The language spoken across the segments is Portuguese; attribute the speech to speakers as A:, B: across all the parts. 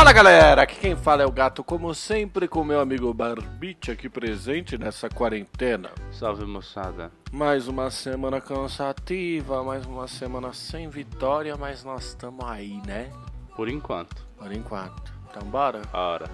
A: Fala galera, aqui quem fala é o gato, como sempre, com meu amigo Barbite aqui presente nessa quarentena.
B: Salve moçada.
A: Mais uma semana cansativa, mais uma semana sem vitória, mas nós estamos aí, né?
B: Por enquanto.
A: Por enquanto. Então bora?
B: Ora.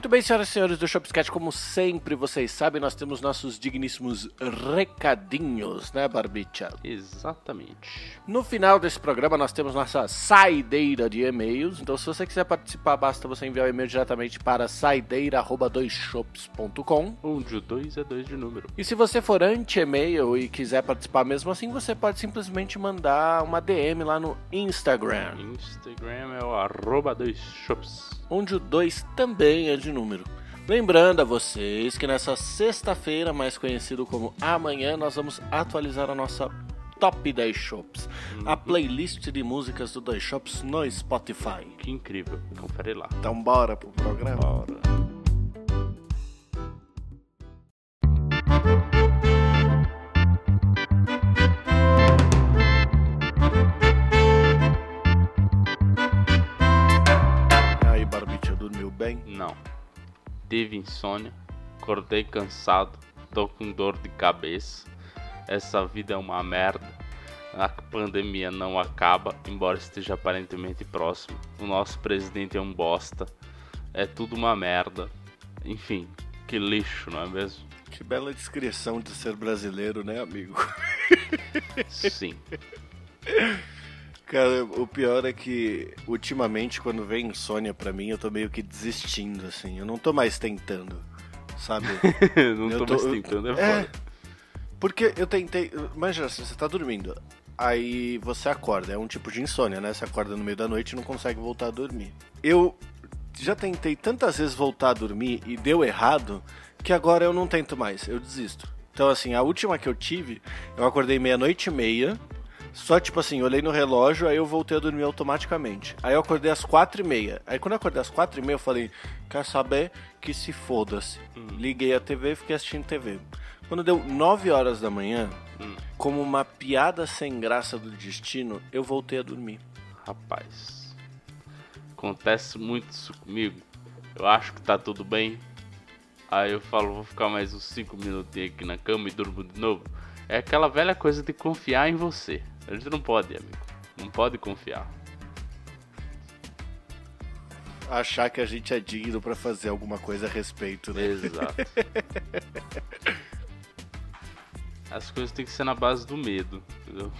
A: Muito bem, senhoras e senhores do Shopscat, como sempre vocês sabem, nós temos nossos digníssimos recadinhos, né, Barbicha?
B: Exatamente.
A: No final desse programa nós temos nossa saideira de e-mails, então se você quiser participar, basta você enviar o e-mail diretamente para saideira@doisshops.com.
B: Um de dois é dois de número.
A: E se você for anti-e-mail e quiser participar mesmo assim, você pode simplesmente mandar uma DM lá no Instagram,
B: Instagram é o arroba dois shops.
A: Onde o 2 também é de número. Lembrando a vocês que nessa sexta-feira, mais conhecido como amanhã, nós vamos atualizar a nossa Top 10 Shops, a playlist de músicas do 10 Shops no Spotify.
B: Que incrível. Confere lá.
A: Então bora pro programa.
B: Bora.
A: Bem?
B: Não. Tive insônia. Acordei cansado. Tô com dor de cabeça. Essa vida é uma merda. A pandemia não acaba, embora esteja aparentemente próximo. O nosso presidente é um bosta. É tudo uma merda. Enfim, que lixo, não é mesmo?
A: Que bela descrição de ser brasileiro, né, amigo?
B: Sim.
A: Cara, o pior é que ultimamente quando vem insônia pra mim, eu tô meio que desistindo, assim. Eu não tô mais tentando, sabe?
B: não tô,
A: tô-
B: mais tentando, é,
A: É,
B: foda.
A: porque eu tentei. Imagina, assim, você tá dormindo. Aí você acorda, é um tipo de insônia, né? Você acorda no meio da noite e não consegue voltar a dormir. Eu já tentei tantas vezes voltar a dormir e deu errado que agora eu não tento mais, eu desisto. Então, assim, a última que eu tive, eu acordei meia-noite e meia. Só tipo assim, olhei no relógio, aí eu voltei a dormir automaticamente. Aí eu acordei às quatro e meia. Aí quando eu acordei às quatro e meia, eu falei, quer saber? Que se foda-se. Liguei a TV e fiquei assistindo TV. Quando deu 9 horas da manhã,
B: Hum.
A: como uma piada sem graça do destino, eu voltei a dormir.
B: Rapaz, acontece muito isso comigo. Eu acho que tá tudo bem. Aí eu falo, vou ficar mais uns 5 minutinhos aqui na cama e durmo de novo. É aquela velha coisa de confiar em você. A gente não pode, amigo. Não pode confiar.
A: Achar que a gente é digno pra fazer alguma coisa a respeito, né?
B: Exato. As coisas têm que ser na base do medo, entendeu?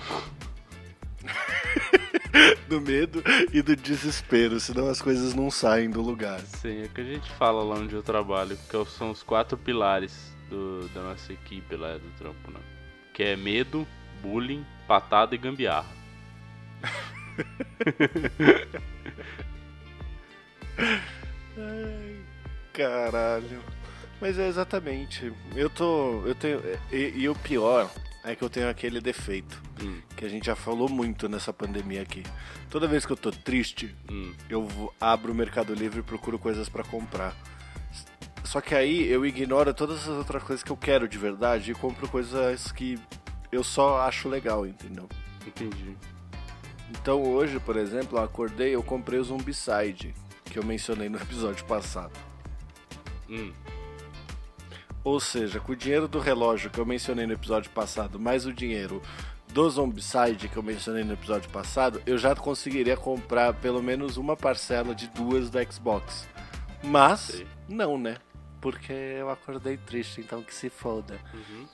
A: Do medo e do desespero, senão as coisas não saem do lugar.
B: Sim, é que a gente fala lá onde eu trabalho, que são os quatro pilares do- da nossa equipe lá do trampo, né? Que é medo, bullying, patada e gambiarra.
A: Ai, caralho. Mas é exatamente. Eu tô. Eu tenho. E, e o pior é que eu tenho aquele defeito.
B: Hum,
A: Que a gente já falou muito nessa pandemia aqui. Toda vez que eu tô triste,
B: hum,
A: eu abro o Mercado Livre e procuro coisas pra comprar. Só que aí eu ignoro todas as outras coisas que eu quero de verdade e compro coisas que eu só acho legal, entendeu?
B: entendi.
A: Então hoje, por exemplo, eu acordei eu comprei o Zombicide, que eu mencionei no episódio passado.
B: Hum,
A: Ou seja, com o dinheiro do relógio que eu mencionei no episódio passado, mais o dinheiro do Zombicide que eu mencionei no episódio passado, eu já conseguiria comprar pelo menos uma parcela de duas do Xbox. Mas,
B: Sei.
A: não, né? Porque eu acordei triste, então que se foda.
B: uhum.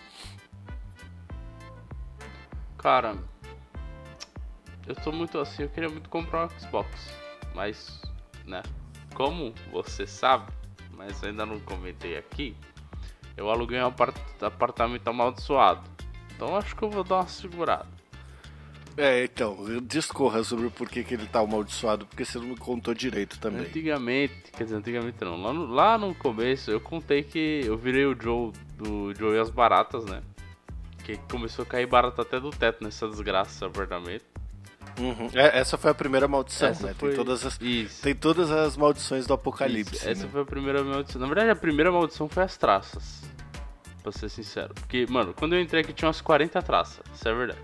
B: Cara, eu tô muito assim, eu queria muito comprar um Xbox, mas né? Como você sabe, mas ainda não comentei aqui, eu aluguei um apart apartamento amaldiçoado. Então acho que eu vou dar uma segurada.
A: É, então, discorra sobre o porquê que ele tá amaldiçoado, porque você não me contou direito também.
B: Antigamente, quer dizer, antigamente não. Lá no, lá no começo eu contei que eu virei o Joe do Joe e as Baratas, né? Que começou a cair barata até do teto nessa desgraça desse apartamento.
A: Uhum. É, essa foi a primeira maldição,
B: Essa
A: né?
B: foi-
A: Tem, todas as,
B: Isso.
A: tem todas as maldições do apocalipse.
B: Isso, Essa
A: né?
B: foi a primeira maldição. Na verdade, a primeira maldição foi as traças. Pra ser sincero. Porque, mano, quando eu entrei aqui tinha umas 40 traças. Isso é verdade.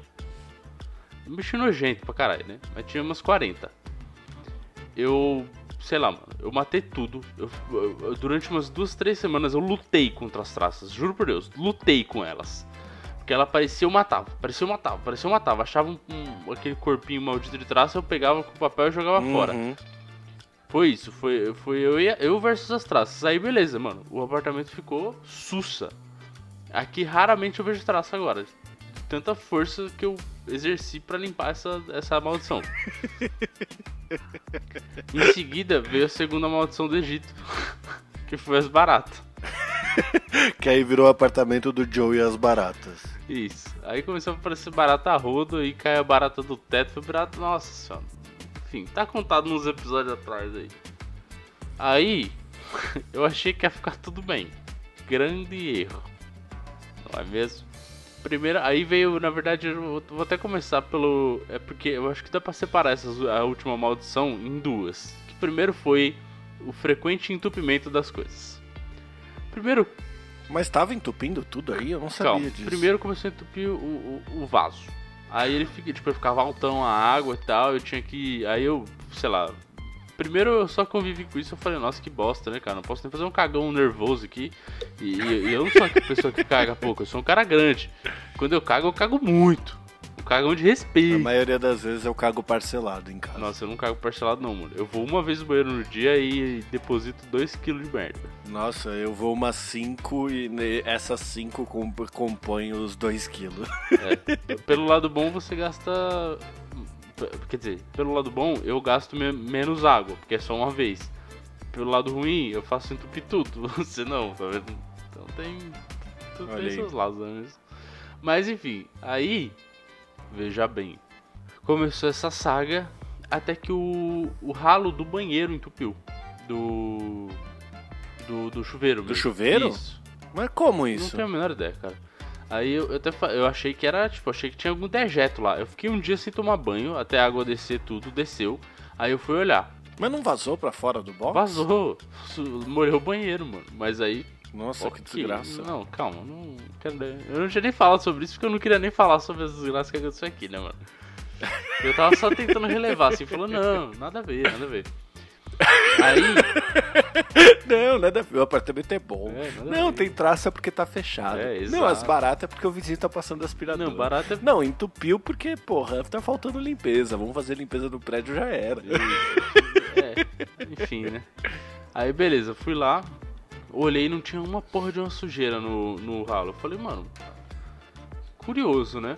B: Um bicho nojento pra caralho, né? Mas tinha umas 40. Eu. Sei lá, mano. Eu matei tudo. Eu- eu- eu- durante umas duas, três semanas eu lutei contra as traças. Juro por Deus. Lutei com elas. Porque ela parecia eu matava. Parecia eu matava. Parecia eu matava. Achava um, um- aquele corpinho maldito de traça. Eu pegava com o papel e jogava fora.
A: Uhum.
B: Foi isso, foi, foi eu, e eu versus as traças. Aí beleza, mano. O apartamento ficou sussa. Aqui raramente eu vejo traça agora. Tanta força que eu exerci pra limpar essa, essa maldição. em seguida veio a segunda maldição do Egito, que foi as baratas.
A: Que aí virou o apartamento do Joe e as baratas.
B: Isso. Aí começou a aparecer barata rodo, aí caiu a barata do teto, foi barata. Nossa senhora. Enfim, tá contado nos episódios atrás aí. Aí, eu achei que ia ficar tudo bem. Grande erro. Não é mesmo? Primeiro, aí veio, na verdade, eu vou até começar pelo. É porque eu acho que dá pra separar essas, a última maldição em duas. Que primeiro foi o frequente entupimento das coisas. Primeiro,
A: Mas tava entupindo tudo aí? Eu não sabia
B: Calma,
A: disso.
B: primeiro começou a entupir o, o, o vaso. Aí ele fica, tipo, ficava altão a água e tal, eu tinha que. Aí eu, sei lá. Primeiro eu só convivi com isso, eu falei, nossa, que bosta, né, cara? Não posso nem fazer um cagão nervoso aqui. E, e- e eu não sou uma pessoa que caga pouco, eu sou um cara grande. Quando eu cago, eu cago muito. Cagão de
A: A
B: respeito.
A: maioria das vezes eu cago parcelado em casa.
B: Nossa, eu não cago parcelado não, mano. Eu vou uma vez no banheiro no dia e deposito 2kg de merda.
A: Nossa, eu vou umas 5 e essas 5 compõem os 2 quilos.
B: É. Pelo lado bom, você gasta. Quer dizer, pelo lado bom, eu gasto me- menos água, porque é só uma vez. Pelo lado ruim, eu faço entupir tudo. Você não, tá vendo? Então tem. Tudo tem seus lados, é mesmo? Mas enfim, aí. Veja bem. Começou essa saga até que o, o ralo do banheiro entupiu. Do. Do, do chuveiro. mesmo.
A: chuveiro?
B: Isso.
A: Mas como
B: Não
A: isso?
B: tenho a menor ideia, cara. Aí eu, eu até eu achei que era, tipo, achei que tinha algum dejeto lá. Eu fiquei um dia sem tomar banho, até a água descer tudo, desceu. Aí eu fui olhar.
A: Mas não vazou pra fora do box?
B: Vazou. Molhou o banheiro, mano. Mas aí.
A: Nossa, que
B: ok.
A: desgraça.
B: Não, calma, não quero Eu não tinha nem falado sobre isso porque eu não queria nem falar sobre as desgraças que aconteceu aqui, né, mano? Eu tava só tentando relevar, assim, falando, não, nada a ver, nada a ver. Aí.
A: Não, nada a ver. O apartamento é bom.
B: É,
A: não, tem traça porque tá fechado.
B: É,
A: não, as baratas é porque o vizinho tá passando aspirador.
B: Não, barato é
A: Não, entupiu porque, porra, tá faltando limpeza. Vamos fazer limpeza no prédio, já era.
B: É, enfim, né? Aí beleza, fui lá, olhei e não tinha uma porra de uma sujeira no, no ralo. Eu falei, mano, curioso, né?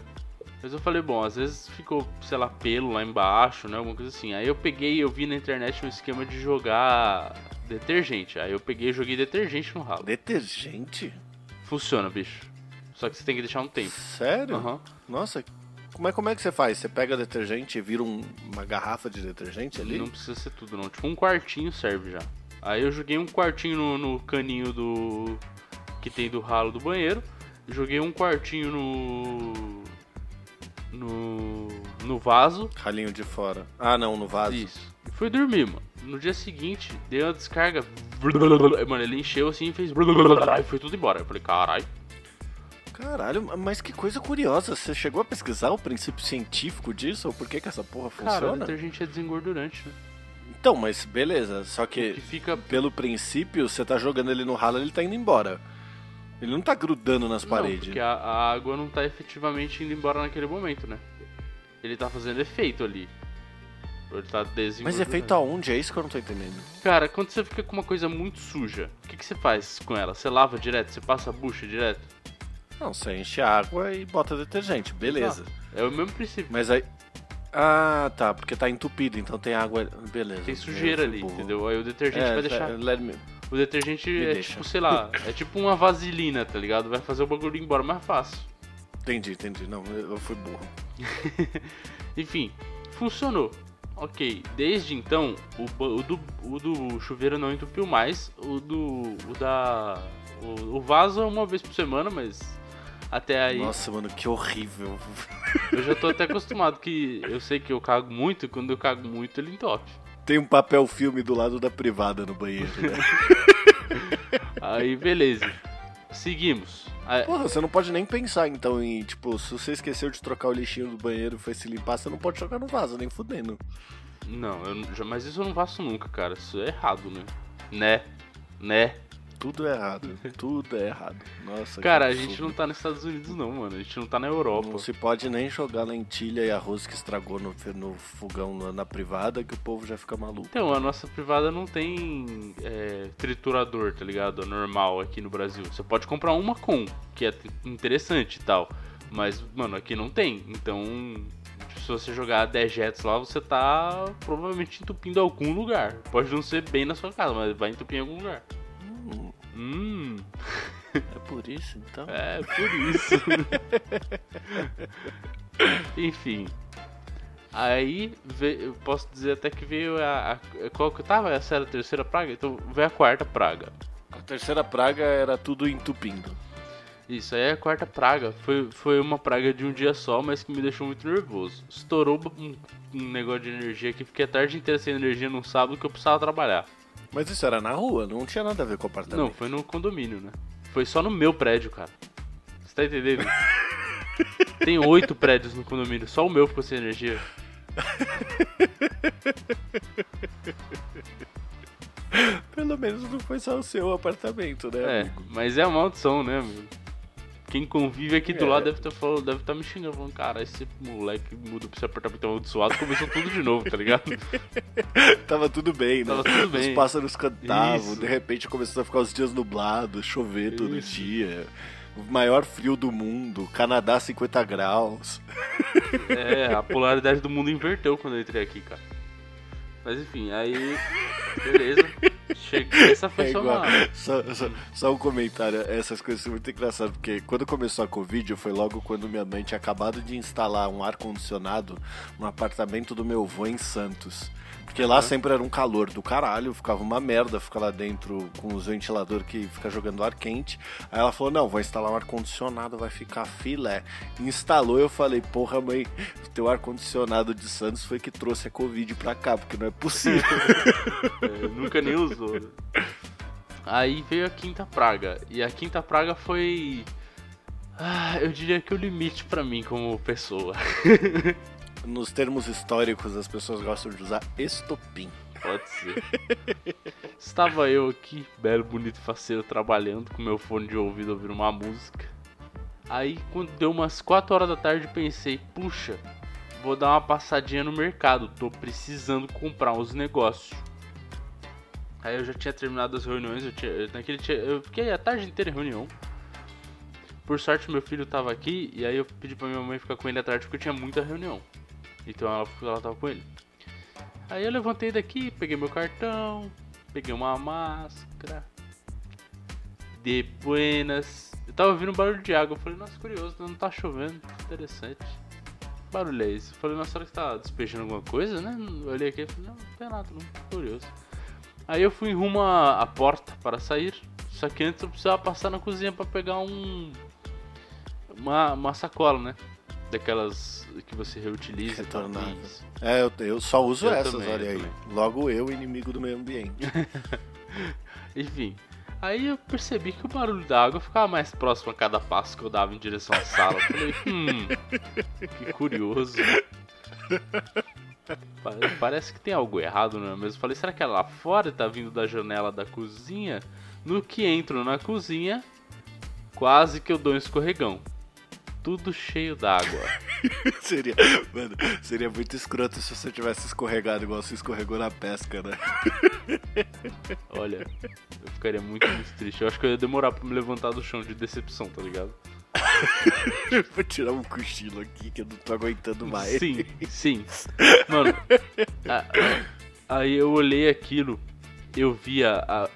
B: Mas eu falei, bom, às vezes ficou, sei lá, pelo lá embaixo, né? Alguma coisa assim. Aí eu peguei, eu vi na internet um esquema de jogar detergente. Aí eu peguei e joguei detergente no ralo.
A: Detergente?
B: Funciona, bicho. Só que você tem que deixar um tempo.
A: Sério?
B: Aham.
A: Nossa, como é, como é que você faz? Você pega detergente e vira um- uma garrafa de detergente ali?
B: Não precisa ser tudo, não. Tipo, um quartinho serve já. Aí eu joguei um quartinho no, no caninho do. que tem do ralo do banheiro. Joguei um quartinho no. no. no vaso.
A: Ralinho de fora. Ah, não, no vaso.
B: Isso. E fui dormir, mano. No dia seguinte, dei uma descarga. Mano, ele encheu assim e fez. E foi tudo embora. Eu falei, caralho.
A: Caralho, mas que coisa curiosa. Você chegou a pesquisar o princípio científico disso? Ou por que, que essa porra
B: Cara,
A: funciona?
B: detergente é desengordurante, né?
A: Então, mas beleza. Só
B: Que
A: que,
B: fica.
A: pelo princípio, você tá jogando ele no ralo ele tá indo embora. Ele não tá grudando nas
B: Não,
A: paredes.
B: porque a, a água não tá efetivamente indo embora naquele momento, né? Ele tá fazendo efeito ali. Ele tá.
A: Mas é feito aonde? É isso que eu não tô entendendo.
B: Cara, quando você fica com uma coisa muito suja, o que, que você faz com ela? Você lava direto? Você passa a bucha direto?
A: Não, você enche água e bota detergente, beleza.
B: É o mesmo princípio.
A: Mas aí. Ah, tá, porque tá entupido, então tem água. Beleza.
B: Tem sujeira ali,
A: burro.
B: entendeu? Aí o detergente
A: É,
B: vai deixar.
A: é, let me-
B: O detergente
A: Me
B: é
A: deixa.
B: tipo, sei lá, é tipo uma vaselina, tá ligado? Vai fazer o bagulho ir embora mais fácil.
A: Entendi, entendi. Não, eu fui burro.
B: Enfim, funcionou. Ok, desde então, o, o do, o do chuveiro não entupiu mais. O do. O da. O, o vaso é uma vez por semana, mas. Até aí.
A: Nossa, mano, que horrível.
B: Eu já tô até acostumado que eu sei que eu cago muito e quando eu cago muito ele entope.
A: Tem um papel filme do lado da privada no banheiro, né?
B: Aí beleza. Seguimos. Aí-
A: Porra, você não pode nem pensar então em, tipo, se você esqueceu de trocar o lixinho do banheiro e foi se limpar, você não pode jogar no vaso, nem fudendo.
B: Não, eu, mas isso eu não faço nunca, cara. Isso é errado, né? Né? Né?
A: Tudo é errado. Tudo é errado. Nossa,
B: Cara, a gente não tá nos Estados Unidos não, mano. A gente não tá na Europa.
A: Não se pode nem jogar lentilha e arroz que estragou no, no fogão na, na privada que o povo já fica maluco.
B: Então, a nossa privada não tem é, triturador, tá ligado? Normal aqui no Brasil. Você pode comprar uma com, que é interessante e tal. Mas, mano, aqui não tem. Então, se você jogar dejetos lá, você tá provavelmente entupindo algum lugar. Pode não ser bem na sua casa, mas vai entupir em algum lugar.
A: Hum, é por isso então?
B: é por isso. Enfim. Aí, ve- eu posso dizer até que veio a. a qual que tava? Essa era a terceira praga? Então veio a quarta praga.
A: A terceira praga era tudo entupindo.
B: Isso aí é a quarta praga. Foi, foi uma praga de um dia só, mas que me deixou muito nervoso. Estourou um, um negócio de energia que fiquei a tarde inteira sem energia num sábado que eu precisava trabalhar.
A: Mas isso era na rua, não tinha nada a ver com o
B: Não,
A: apartamento.
B: foi no condomínio, né? Foi só no meu prédio, cara. Você tá entendendo? Tem oito prédios no condomínio, só o meu ficou sem energia.
A: Pelo menos não foi só o seu apartamento, né,
B: É,
A: amigo?
B: mas é a maldição, né, amigo? Quem convive aqui do
A: É.
B: lado deve estar falando, deve estar me xingando, falando, cara, esse moleque muda pra esse apartamento amaldiçoado, começou tudo de novo, tá ligado?
A: Tava tudo bem, né?
B: Tava tudo bem.
A: Os pássaros cantavam,
B: Isso.
A: de repente começou a ficar os dias nublados, chover todo
B: Isso.
A: dia. O maior frio do mundo, Canadá 50 graus.
B: É, a polaridade do mundo inverteu quando eu entrei aqui, cara. Mas enfim, aí. Beleza. Essa foi
A: É igual. Só, só- só um comentário, essas coisas são muito engraçadas, porque quando começou a Covid foi logo quando minha mãe tinha acabado de instalar um ar-condicionado no apartamento do meu avô em Santos. Porque lá sempre era um calor do caralho, ficava uma merda ficar lá dentro com os ventiladores que fica jogando ar quente. Aí ela falou: Não, vou instalar um ar-condicionado, vai ficar filé. Instalou, eu falei: Porra, mãe, o teu ar-condicionado de Santos foi que trouxe a Covid pra cá, porque não é possível.
B: É, nunca nem usou. né? Aí veio a quinta praga. E a quinta praga foi. Ah, eu diria que o limite pra mim como pessoa.
A: Nos termos históricos, as pessoas gostam de usar estopim.
B: Pode ser. Estava eu aqui, belo, bonito, faceiro, trabalhando com meu fone de ouvido ouvindo uma música. Aí, quando deu umas 4 horas da tarde, pensei: puxa, vou dar uma passadinha no mercado, tô precisando comprar uns negócios. Aí eu já tinha terminado as reuniões, eu tinha, naquele dia, eu fiquei a tarde inteira em reunião. Por sorte, meu filho tava aqui, e aí eu pedi pra minha mãe ficar com ele à tarde porque eu tinha muita reunião. Então ela, ela tava com ele. Aí eu levantei daqui, peguei meu cartão, peguei uma máscara. De buenas. Eu tava ouvindo um barulho de água. Eu falei, nossa, curioso, não tá chovendo. Interessante. Que barulho é esse? Eu falei, nossa, será que tá despejando alguma coisa, né? Eu olhei aqui e falei, não, não tem nada, não. Curioso. Aí eu fui rumo à, à porta para sair. Só que antes eu precisava passar na cozinha para pegar um. Uma, uma sacola, né? Daquelas que você reutiliza. Isso.
A: É, eu, eu só uso
B: Eu
A: essas,
B: também,
A: olha aí.
B: também.
A: Logo eu, inimigo do meio ambiente.
B: Enfim, aí eu percebi que o barulho da água ficava mais próximo a cada passo que eu dava em direção à sala. Eu falei, hum, que curioso. Pa- Parece que tem algo errado, não é mesmo? Eu falei, será que é lá fora tá vindo da janela da cozinha? No que entro na cozinha, quase que eu dou um escorregão. Tudo cheio d'água.
A: seria, mano, seria muito escroto se você tivesse escorregado igual você escorregou na pesca, né?
B: Olha, eu ficaria muito, muito triste. Eu acho que eu ia demorar pra me levantar do chão de decepção, tá ligado?
A: Vou tirar um cochilo aqui que eu não tô aguentando mais.
B: Sim, sim. Mano, a- aí eu olhei aquilo, eu vi a, a,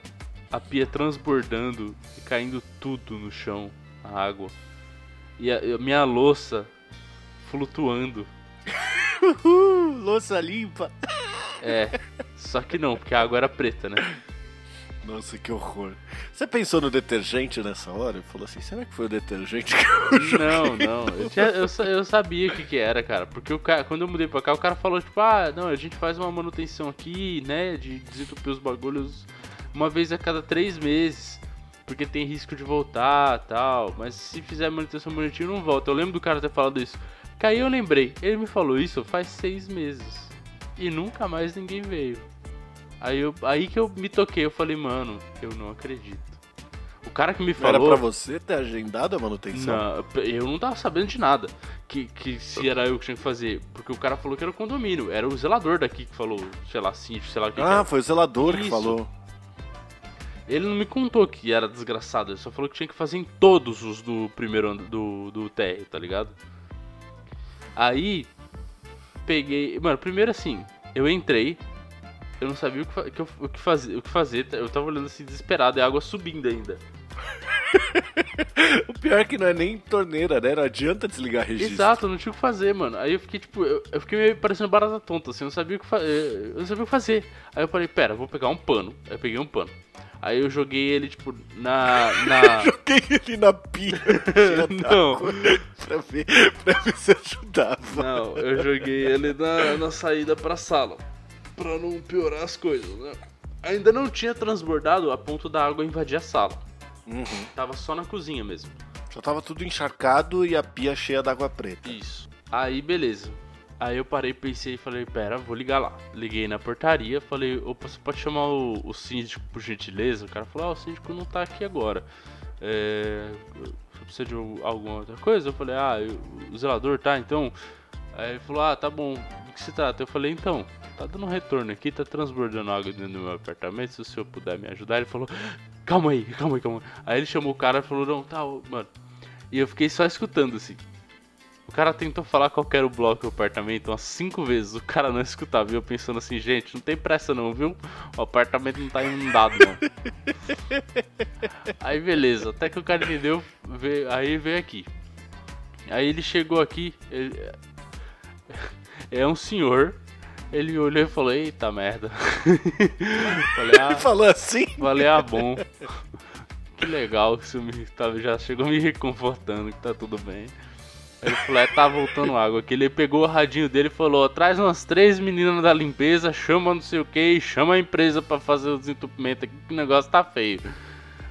B: a pia transbordando e caindo tudo no chão, a água. E a, a minha louça flutuando.
A: Uhul, louça limpa.
B: É, só que não, porque a água era preta, né?
A: Nossa, que horror. Você pensou no detergente nessa hora? Falou assim, será que foi o detergente que eu joguei?
B: Não, não. Eu, tinha- eu eu sabia o que, que era, cara. Porque o cara, quando eu mudei pra cá, o cara falou, tipo, ah, não, a gente faz uma manutenção aqui, né? De desentupir os bagulhos uma vez a cada três meses. Porque tem risco de voltar tal. Mas se fizer manutenção bonitinho, não volta. Eu lembro do cara ter falado isso. Que aí eu lembrei, ele me falou isso faz seis meses. E nunca mais ninguém veio. Aí, eu, aí que eu me toquei, eu falei, mano, eu não acredito. O cara que me
A: Não Era
B: falou.
A: pra você ter agendado a manutenção?
B: Não, eu não tava sabendo de nada. Que, que se era eu que tinha que fazer. Porque o cara falou que era o condomínio. Era o zelador daqui que falou, sei lá, síndico, sei lá o que, que
A: Ah,
B: era.
A: foi o zelador que
B: Isso.
A: falou.
B: Ele não me contou que era desgraçado. Ele só falou que tinha que fazer em todos os do primeiro ano do, do TR, tá ligado? Aí, peguei. Mano, primeiro assim, eu entrei. Eu não sabia o que, que eu- o que fazer, o que fazer. Eu tava olhando assim desesperado, e a água subindo ainda.
A: O pior é que não é nem torneira, né? Não adianta desligar registro.
B: Exato, não tinha o que fazer, mano. Aí eu fiquei, tipo, eu, eu fiquei meio parecendo barata tonta, assim, eu não sabia o que fazer. Eu não sabia o que fazer. Aí eu falei, pera, vou pegar um pano. Aí eu peguei um pano. Aí eu joguei ele, tipo, na. na...
A: Joguei ele na pia
B: Não.
A: pra ver, pra ver se ajudava.
B: Não, eu joguei ele na, na saída pra sala. Pra não piorar as coisas, né? Ainda não tinha transbordado a ponto da água invadir a sala.
A: Uhum.
B: Tava só na cozinha mesmo.
A: Já tava tudo encharcado e a pia cheia d'água preta.
B: Isso. Aí, beleza. Aí eu parei, pensei e falei, pera, vou ligar lá. Liguei na portaria, falei, opa, você pode chamar o, o síndico por gentileza? O cara falou, ah, o síndico não tá aqui agora. É. Você precisa de alguma outra coisa? Eu falei, ah, eu- o zelador tá, então. Aí ele falou, ah, tá bom, do que se trata? Eu falei, então, tá dando um retorno aqui, tá transbordando água dentro do meu apartamento, se o senhor puder me ajudar. Ele falou, calma aí, calma aí, calma aí. Aí ele chamou o cara e falou, não, tá, mano. E eu fiquei só escutando assim. O cara tentou falar qual era o bloco do apartamento umas cinco vezes, o cara não escutava. E eu pensando assim, gente, não tem pressa não, viu? O apartamento não tá inundado, não. Aí beleza, até que o cara entendeu, veio, aí veio aqui. Aí ele chegou aqui, ele- é um senhor, ele olhou e falou, eita merda. Falei,
A: Ele
B: ah,
A: falou assim?
B: falei, ah bom. Que legal, isso me, tá, já chegou me reconfortando que tá tudo bem. Ele falou, é, tá voltando água aqui. Ele pegou o radinho dele e falou, traz umas três meninas da limpeza, chama não sei o que, chama a empresa pra fazer o desentupimento aqui, que o negócio tá feio.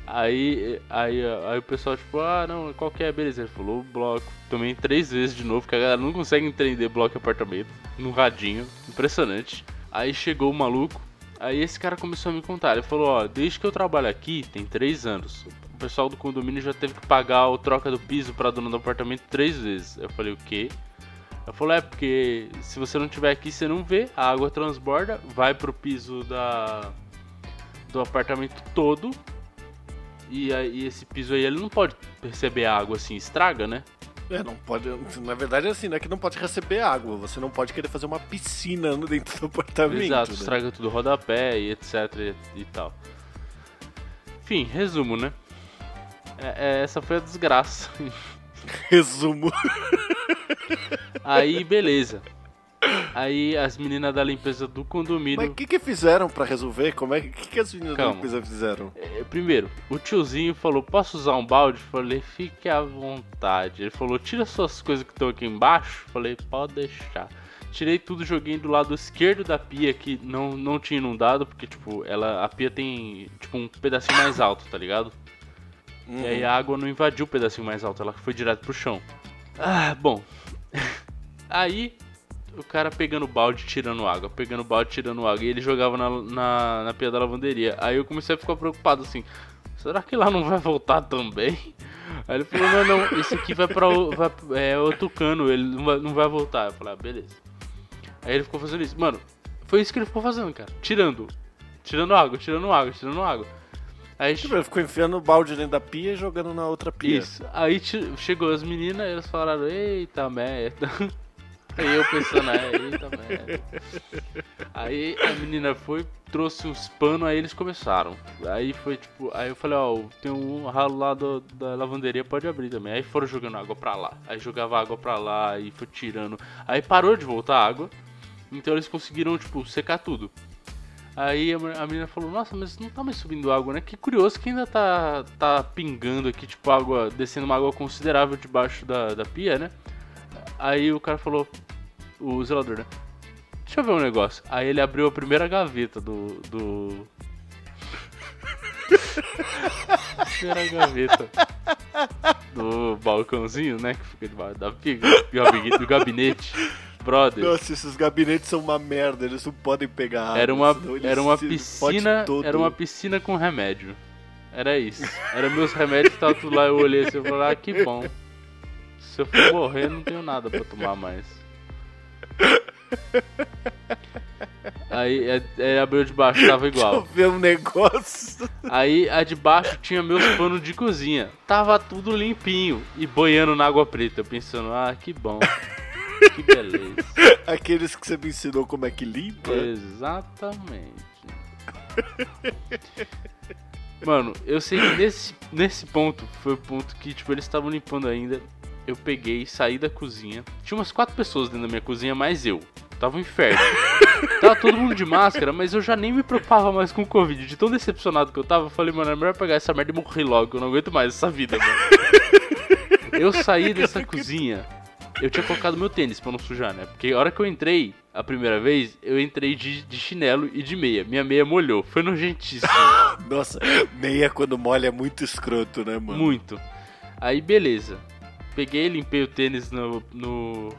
B: Aí, aí, aí o pessoal, tipo, ah, não, qual que é? Beleza, ele falou bloco. Tomei três vezes de novo, que a galera não consegue entender bloco e apartamento, no radinho, impressionante. Aí chegou o maluco, aí esse cara começou a me contar, ele falou, ó, desde que eu trabalho aqui, tem três anos, o pessoal do condomínio já teve que pagar o troca do piso pra dona do apartamento três vezes. Eu falei, o quê? Eu falei, é porque se você não tiver aqui, você não vê, a água transborda, vai pro piso da do apartamento todo. E aí esse piso aí ele não pode receber água assim, estraga, né?
A: É, não pode. Na verdade, é assim, não é que não pode receber água. Você não pode querer fazer uma piscina dentro do apartamento.
B: Exato,
A: né?
B: estraga tudo rodapé e etc e, e tal. Enfim, resumo, né? É- é, essa foi a desgraça.
A: Resumo.
B: Aí, beleza. Aí as meninas da limpeza do
A: Mas
B: condomínio.
A: o que, que fizeram pra resolver? Como é que, que, as meninas da
B: Calma.
A: limpeza fizeram?
B: É, Primeiro, o tiozinho falou: Posso usar um balde? Falei: Fique à vontade. Ele falou: Tira suas coisas que estão aqui embaixo. Falei: Pode deixar. Tirei tudo, joguei do lado esquerdo da pia que não, não tinha inundado, porque tipo, ela a pia tem tipo um pedacinho mais alto, tá ligado?
A: Uhum.
B: E aí a água não invadiu o pedacinho mais alto, ela foi direto pro chão. Ah, bom. aí o cara pegando balde, tirando água, pegando balde, tirando água, e ele jogava na, na, na pia da lavanderia. Aí eu comecei a ficar preocupado assim, será que lá não vai voltar também? Aí ele falou, não, não, esse aqui vai pra vai, é outro cano, ele não vai, não vai voltar. Eu falei, ah, beleza. Aí ele ficou fazendo isso. Mano, foi isso que ele ficou fazendo, cara. Tirando. Tirando água, tirando água, tirando água. Aí
A: Tipo, ele ficou enfiando o balde dentro da pia e jogando na outra pia.
B: Isso. Aí che- chegou as meninas e elas falaram, eita merda. Aí eu pensando, é, eita merda. Aí a menina foi, trouxe uns panos, aí eles começaram. Aí foi tipo, aí eu falei, ó, tem um ralo lá do- da lavanderia, pode abrir também. Aí foram jogando água pra lá. Aí jogava água pra lá e foi tirando. Aí parou de voltar água. Então eles conseguiram, tipo, secar tudo. Aí a a menina falou, nossa, mas não tá mais subindo água, né? Que curioso que ainda tá, tá pingando aqui, tipo, água, descendo uma água considerável debaixo da, da pia, né? Aí o cara falou, o zelador, né? Deixa eu ver um negócio. Aí ele abriu a primeira gaveta do. do... primeira gaveta do balcãozinho, né? Que fica debaixo da pia, do gabi- do gabinete. Brother.
A: Nossa, esses gabinetes são uma merda, eles não podem pegar água.
B: Era uma, era uma piscina.
A: todo.
B: Era uma piscina com remédio. Era isso. Era meus remédios que estavam tudo lá. Eu olhei assim e falei, ah, que bom. Se eu for morrer, não tenho nada pra tomar mais. Aí é, é, abriu de baixo, tava
A: Deixa eu
B: igual.
A: ver um negócio.
B: Aí a de baixo tinha meus panos de cozinha. Tava tudo limpinho e boiando na água preta. Eu pensando, ah, que bom. Que beleza.
A: Aqueles que você me ensinou como é que limpa.
B: Exatamente. Mano, eu sei que nesse, nesse ponto foi o ponto que, tipo, eles estavam limpando ainda. Eu peguei, saí da cozinha. Tinha umas quatro pessoas dentro da minha cozinha, mais eu. Tava um inferno. tava todo mundo de máscara, mas eu já nem me preocupava mais com o Covid. De tão decepcionado que eu tava, eu falei, mano, é melhor pegar essa merda e morrer logo. Eu não aguento mais essa vida, mano. Eu saí dessa cozinha. Eu tinha colocado meu tênis pra não sujar, né? Porque a hora que eu entrei, a primeira vez, eu entrei de, de chinelo e de meia. Minha meia molhou. Foi nojentíssimo.
A: Nossa, meia quando molha é muito escroto, né, mano?
B: Muito. Aí, beleza. Peguei, limpei o tênis no, no,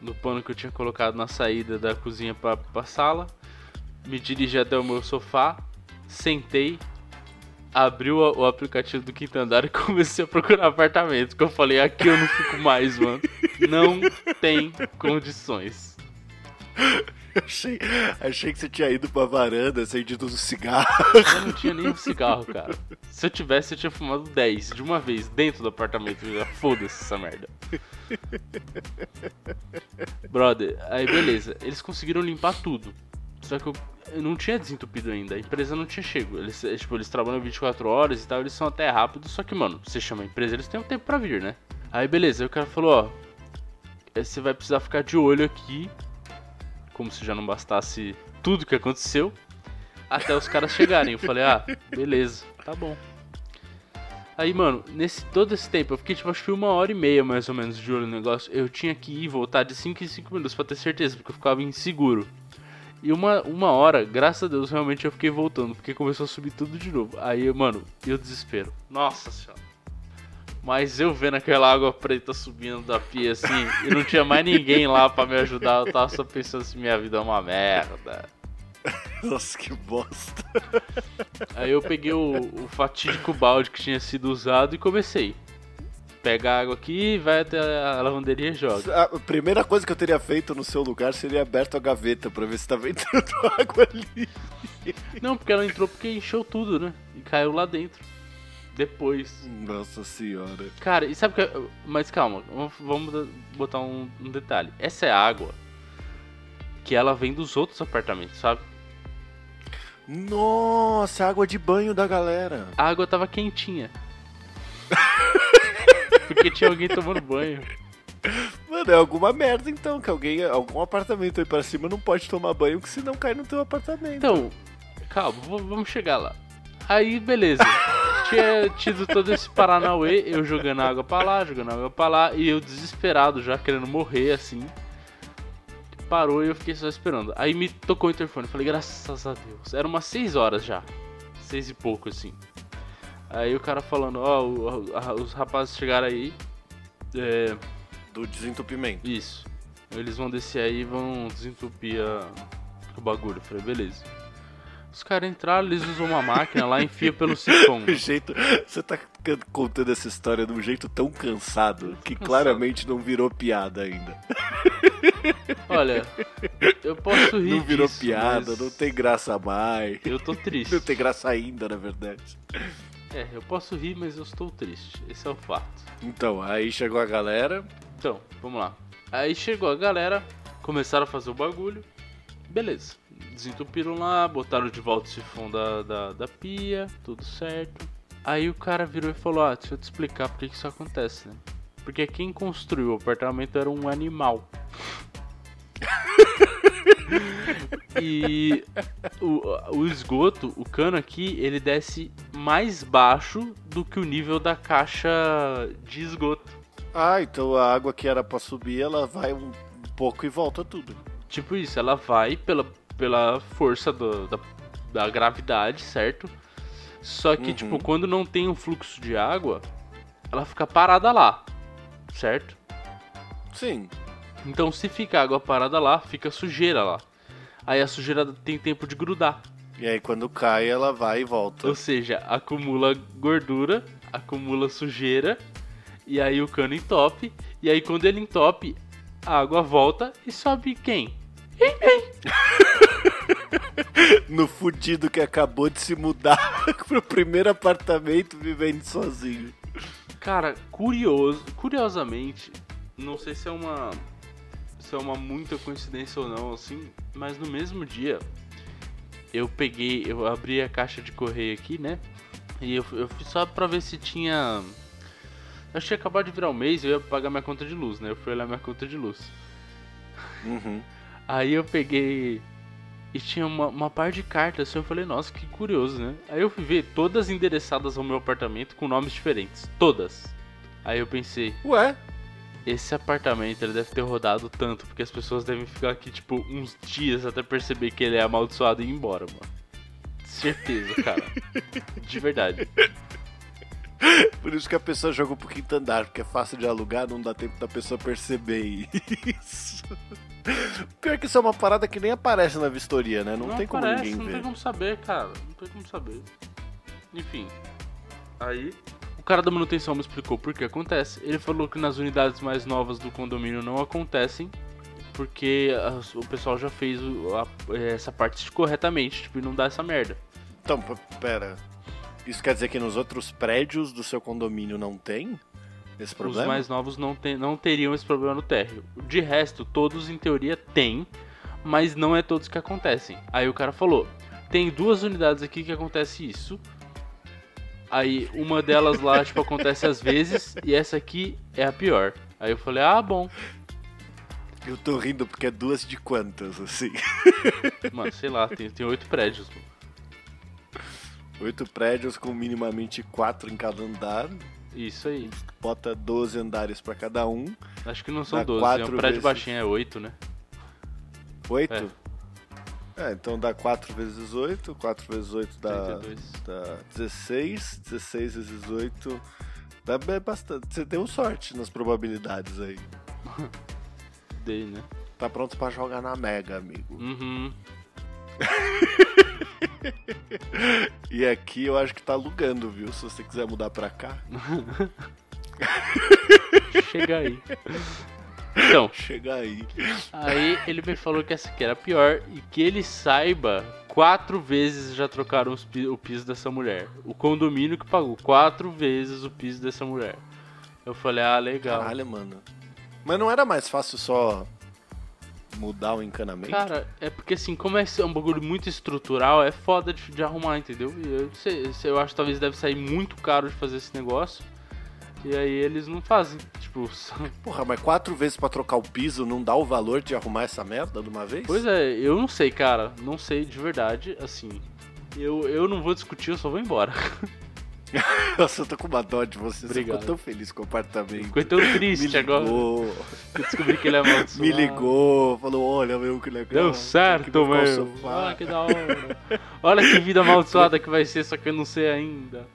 B: no pano que eu tinha colocado na saída da cozinha pra, pra sala. Me dirigi até o meu sofá. Sentei. Abri o, o aplicativo do quinto andar e comecei a procurar apartamento. Que eu falei, aqui eu não fico mais, mano. Não tem condições.
A: Achei, achei que você tinha ido pra varanda, acendido um cigarro.
B: Eu não tinha nem um cigarro, cara. Se eu tivesse, eu tinha fumado 10 de uma vez dentro do apartamento. Foda-se essa merda. Brother, aí beleza. Eles conseguiram limpar tudo. Só que eu, não tinha desentupido ainda. A empresa não tinha chego. Eles, eh, tipo, eles trabalham 24 horas e tal. Eles são até rápidos. Só que, mano, você chama a empresa, eles têm um tempo pra vir, né? Aí beleza. Aí o cara falou: ó. eh, Você vai precisar ficar de olho aqui. Como se já não bastasse tudo que aconteceu até os caras chegarem. Eu falei, ah, beleza, tá bom. Aí, mano, nesse todo esse tempo, eu fiquei tipo, acho que uma hora e meia mais ou menos de olho no negócio. Eu tinha que ir e voltar de 5 em 5 minutos pra ter certeza, porque eu ficava inseguro. E uma, uma hora, graças a Deus, realmente eu fiquei voltando, porque começou a subir tudo de novo. Aí, mano, e o desespero. Nossa senhora. Mas eu vendo aquela água preta subindo da pia assim, e não tinha mais ninguém lá pra me ajudar, eu tava só pensando se minha vida é uma merda.
A: Nossa, que bosta.
B: Aí eu peguei o, o fatídico balde que tinha sido usado e comecei. Pega a água aqui, vai até a lavanderia e joga.
A: A primeira coisa que eu teria feito no seu lugar seria aberto a gaveta pra ver se tava entrando água ali.
B: Não, porque ela entrou porque encheu tudo, né? E caiu lá dentro. Depois.
A: Nossa senhora.
B: Cara, e sabe o que. Mas calma, vamos- botar um, um detalhe. Essa é água que ela vem dos outros apartamentos, sabe?
A: Nossa, água de banho da galera.
B: A água tava quentinha. Porque tinha alguém tomando banho.
A: Mano, é alguma merda então, que alguém, algum apartamento aí pra cima não pode tomar banho, que senão cai no teu apartamento.
B: Então, calma, vamos chegar lá. Aí, beleza. Tinha tido todo esse Paranauê, eu jogando água pra lá, jogando água pra lá, e eu desesperado já, querendo morrer assim. Parou e eu fiquei só esperando. Aí me tocou o interfone, falei, graças a Deus. Era umas 6 horas já. 6 e pouco assim. Aí o cara falando, ó, o- a- os rapazes chegaram aí. É,
A: Do desentupimento.
B: isso. Eles vão descer aí e vão desentupir a- o bagulho. Eu falei, beleza. Os caras entraram, eles usam uma máquina lá e enfia pelo sifão.
A: O jeito, você tá contando essa história de um jeito tão cansado que
B: Cansado.
A: claramente não virou piada ainda.
B: Olha, eu posso rir
A: Não virou
B: disso,
A: piada,
B: mas
A: não tem graça mais.
B: Eu tô triste.
A: Não tem graça ainda, na verdade.
B: É, eu posso rir, mas eu estou triste. Esse é o fato.
A: Então, aí chegou a galera.
B: Então, vamos lá. Aí chegou a galera, começaram a fazer o bagulho. Beleza. Desentupiram lá, botaram de volta o sifão da, da, da pia, tudo certo. Aí o cara virou e falou: Ah, deixa eu te explicar por que isso acontece, né? Porque quem construiu o apartamento era um animal. e o, o esgoto, o cano aqui, ele desce mais baixo do que o nível da caixa de esgoto.
A: Ah, então a água que era pra subir, ela vai um pouco e volta tudo.
B: Tipo isso, ela vai pela, pela força do- da, da gravidade, certo? Só que,
A: Uhum.
B: tipo, quando não tem um fluxo de água, ela fica parada lá, certo?
A: Sim.
B: Então, se fica água parada lá, fica sujeira lá. Aí a sujeira tem tempo de grudar.
A: E aí quando cai, ela vai e volta.
B: Ou seja, acumula gordura, acumula sujeira, e aí o cano entope. E aí quando ele entope, a água volta e sobe quem?
A: No fudido que acabou de se mudar pro primeiro apartamento vivendo sozinho.
B: Cara, curioso, curiosamente, não sei se é uma se é uma muita coincidência ou não, assim, mas no mesmo dia eu peguei, eu abri a caixa de correio aqui, né? E eu, eu fui só pra ver se tinha. Eu tinha acabado de virar o mês e eu ia pagar minha conta de luz, né? Eu fui olhar minha conta de luz.
A: Uhum.
B: Aí eu peguei e tinha uma, uma par de cartas, assim, eu falei, nossa, que curioso, né? Aí eu fui ver todas endereçadas ao meu apartamento com nomes diferentes, todas. Aí eu pensei,
A: Ué,
B: esse apartamento ele deve ter rodado tanto, porque as pessoas devem ficar aqui, tipo, uns dias até perceber que ele é amaldiçoado e ir embora, mano. Certeza, cara. De verdade.
A: por isso que a pessoa joga pro quinto andar, porque é fácil de alugar, não dá tempo da pessoa perceber isso. Pior que isso é uma parada que nem aparece na vistoria, né? Não, tem como
B: aparece,
A: ninguém
B: não
A: ver.
B: tem como saber, cara. Não tem como saber. Enfim. Aí, o cara da manutenção me explicou por que acontece. Ele falou que nas unidades mais novas do condomínio não acontecem. Porque o pessoal já fez a- essa parte corretamente, tipo, e não dá essa merda.
A: Então, pera. Isso quer dizer que nos outros prédios do seu condomínio não tem esse problema?
B: Os mais novos não, tem, não teriam esse problema no térreo. De resto, todos em teoria têm, mas não é todos que acontecem. Aí o cara falou: tem duas unidades aqui que acontece isso. Aí uma delas lá, tipo, acontece às vezes, e essa aqui é a pior. Aí eu falei, ah, bom.
A: Eu tô rindo porque é duas de quantas, assim?
B: Mano, sei lá, tem, tem oito prédios. mano.
A: Oito prédios com minimamente quatro em cada andar.
B: Isso aí.
A: Bota 12 andares pra cada um.
B: Acho que não são
A: Dá
B: 12, é
A: quatro
B: um prédio
A: vezes-
B: baixinho, é oito, né?
A: Oito? É, então dá 4 vezes 8. 4 vezes 8 dá,
B: 32.
A: dá 16. 16 vezes 8 dá bastante. Você deu sorte nas probabilidades aí.
B: Dei, né?
A: Tá pronto pra jogar na Mega, amigo.
B: Uhum.
A: E aqui eu acho que tá alugando, viu? Se você quiser mudar pra cá,
B: Chega aí. Então,
A: chega aí.
B: Aí ele me falou que essa aqui era pior e que ele saiba, quatro vezes já trocaram o piso dessa mulher. O condomínio que pagou quatro vezes o piso dessa mulher. Eu falei, ah, legal.
A: Caralho, mano. Mas não era mais fácil só mudar o encanamento?
B: Cara, é porque assim, como é um bagulho muito estrutural, é foda de, de arrumar, entendeu? E eu, sei, sei- eu acho que talvez deve sair muito caro de fazer esse negócio. E aí eles não fazem. Tipo,
A: Porra, mas quatro vezes pra trocar o piso não dá o valor de arrumar essa merda de uma vez?
B: Pois é, eu não sei, cara. Não sei de verdade. Assim, eu, eu não vou discutir, eu só vou embora.
A: Nossa, eu tô com uma dó de você. Você
B: Obrigado.
A: ficou tão feliz com o apartamento.
B: Ficou tão triste
A: Me
B: agora. Eu descobri que ele é amaldiçoado.
A: me ligou, falou, olha, meu, que legal.
B: Deu certo, meu. Olha que da hora. Olha que vida amaldiçoada que vai ser, só que eu não sei ainda.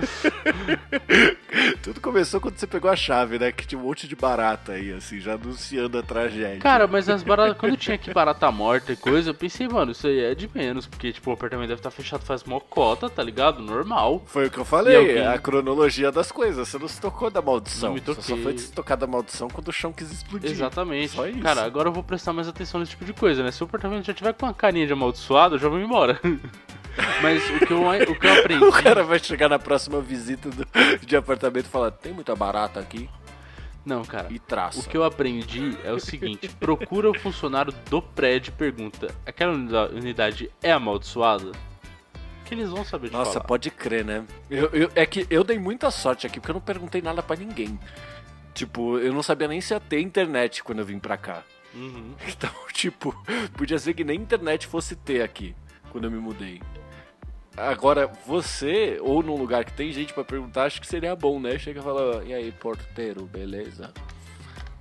A: Tudo começou quando você pegou a chave, né? Que tinha um monte de barata aí, assim, já anunciando a tragédia.
B: Cara, mas as baratas, quando tinha aqui barata morta e coisa, eu pensei, mano, isso aí é de menos, porque, tipo, o apartamento deve estar fechado faz mocota, tá ligado? Normal.
A: Foi o que eu falei,
B: alguém-
A: a cronologia das coisas. Você não se tocou da maldição.
B: Não me
A: Você só foi se tocar da maldição quando o chão quis explodir.
B: Exatamente.
A: Só isso.
B: Cara, agora eu vou prestar mais atenção nesse tipo de coisa, né? Se o apartamento já tiver com uma carinha de amaldiçoado, eu já vou embora. Mas o que eu, o que eu aprendi.
A: O cara vai chegar na próxima visita do- de apartamento e falar: tem muita barata aqui
B: Não, cara.
A: e traça.
B: O que eu aprendi é o seguinte: procura o funcionário do prédio e pergunta: aquela unida- unidade é amaldiçoada? Que eles vão saber de
A: Nossa,
B: falar.
A: pode crer, né? Eu, eu- é que eu dei muita sorte aqui, porque eu não perguntei nada pra ninguém. Tipo, eu não sabia nem se ia ter internet quando eu vim pra cá.
B: Uhum.
A: Então, tipo, podia ser que nem internet fosse ter aqui, quando eu me mudei. Agora, você, ou num lugar que tem gente pra perguntar, acho que seria bom, né? Chega e fala, e aí, porteiro, beleza?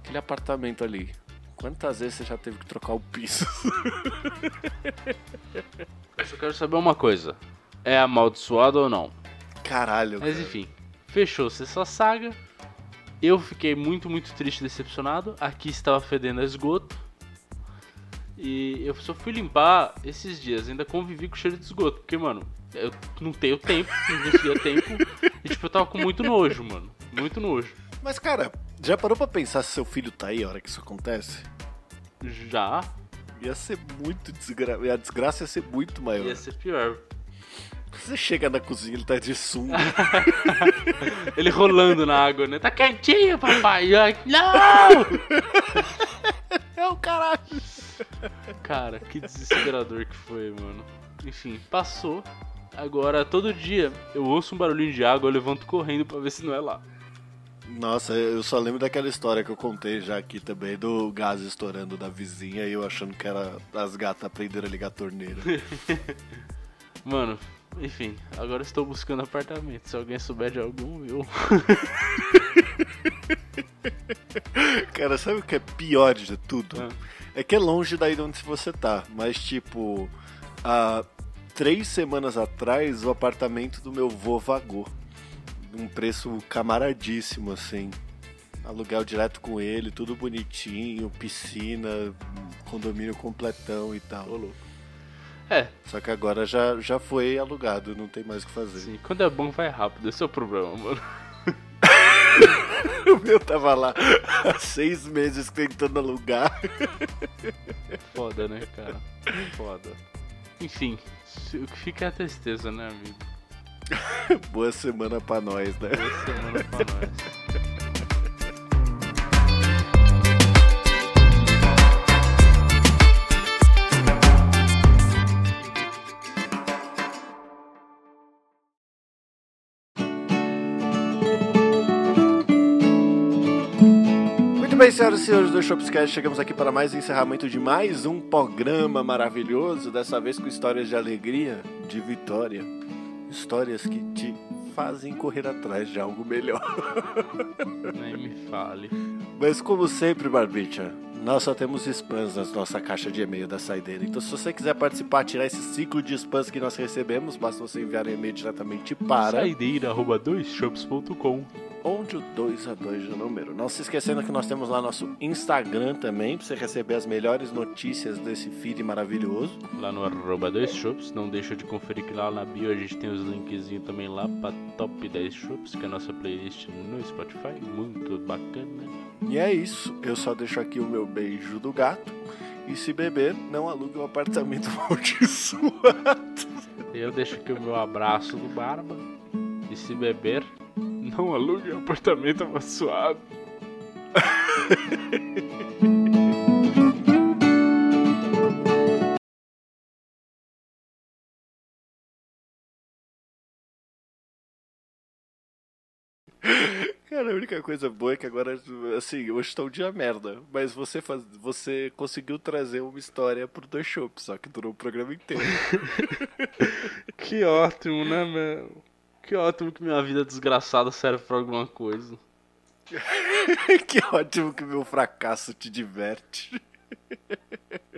A: Aquele apartamento ali, quantas vezes você já teve que trocar o piso?
B: Eu só quero saber uma coisa: é amaldiçoado ou não?
A: Caralho,
B: Mas
A: cara.
B: enfim, fechou-se essa saga. Eu fiquei muito, muito triste e decepcionado. Aqui estava fedendo a esgoto. E eu só fui limpar esses dias. Ainda convivi com o cheiro de esgoto. Porque, mano, eu não tenho tempo, não conseguia tempo. E, tipo, eu tava com muito nojo, mano. Muito nojo.
A: Mas, cara, já parou pra pensar se seu filho tá aí a hora que isso acontece?
B: Já
A: Ia ser muito desgraçado. A desgraça ia ser muito maior.
B: ia ser pior.
A: Você chega na cozinha, ele tá de sunga.
B: Ele rolando na água, né? Tá quentinho, papai. Ai, não!
A: é o caralho.
B: Cara, que desesperador que foi, mano. Enfim, passou. Agora, todo dia, eu ouço um barulhinho de água, eu levanto correndo pra ver se não é lá.
A: Nossa, eu só lembro daquela história que eu contei já aqui também, do gás estourando da vizinha e eu achando que era as gatas aprenderam a ligar a torneira.
B: Mano, enfim, agora estou buscando apartamento. Se alguém souber de algum, eu.
A: Cara, sabe o que é pior de tudo?
B: Ah.
A: É que é longe daí de onde você tá, mas tipo, há três semanas atrás o apartamento do meu vô vagou. Um preço camaradíssimo, assim. Aluguel direto com ele, tudo bonitinho, piscina, condomínio completão e tal.
B: Ô, louco. É,
A: Só que agora já, já foi alugado, não tem mais o que fazer.
B: sim, quando é bom vai rápido, esse é o problema, mano.
A: O meu tava lá há seis meses tentando alugar.
B: Foda, né, cara? Foda. Enfim, o que fica é a tristeza, né, amigo?
A: Boa semana pra nós, né?
B: Boa semana pra nós.
A: Bem, senhoras e senhores do Shopscast, chegamos aqui para mais encerramento de mais um programa maravilhoso, dessa vez com histórias de alegria, de vitória, histórias que te fazem correr atrás de algo melhor.
B: Nem me fale.
A: Mas como sempre, Barbicha, nós só temos spams na nossa caixa de e-mail da saideira. Então se você quiser participar, tirar esse ciclo de spams que nós recebemos, basta você enviar um e-mail diretamente para
B: Saideira, arroba doisshops.com.
A: onde o 2 a 2 é o número. Não se esquecendo que nós temos lá nosso Instagram também, para você receber as melhores notícias desse feed maravilhoso.
B: Lá no arroba doisshops. Não deixa de conferir que lá na bio a gente tem os linkzinhos também lá pra Top 10 Shops, que é a nossa playlist no Spotify. Muito bacana.
A: E é isso. Eu só deixo aqui o meu beijo do gato. E se beber, não alugue um apartamento amaldiçoado.
B: Eu deixo aqui o meu abraço do Barba. E se beber, não alugue um apartamento amaldiçoado.
A: Cara, a única coisa boa é que agora, assim, hoje tá um dia merda. Mas você, faz, você conseguiu trazer uma história pro dois shows, só que durou o programa inteiro.
B: Que ótimo, né, meu? Que ótimo que minha vida desgraçada serve pra alguma coisa.
A: que ótimo que meu fracasso te diverte.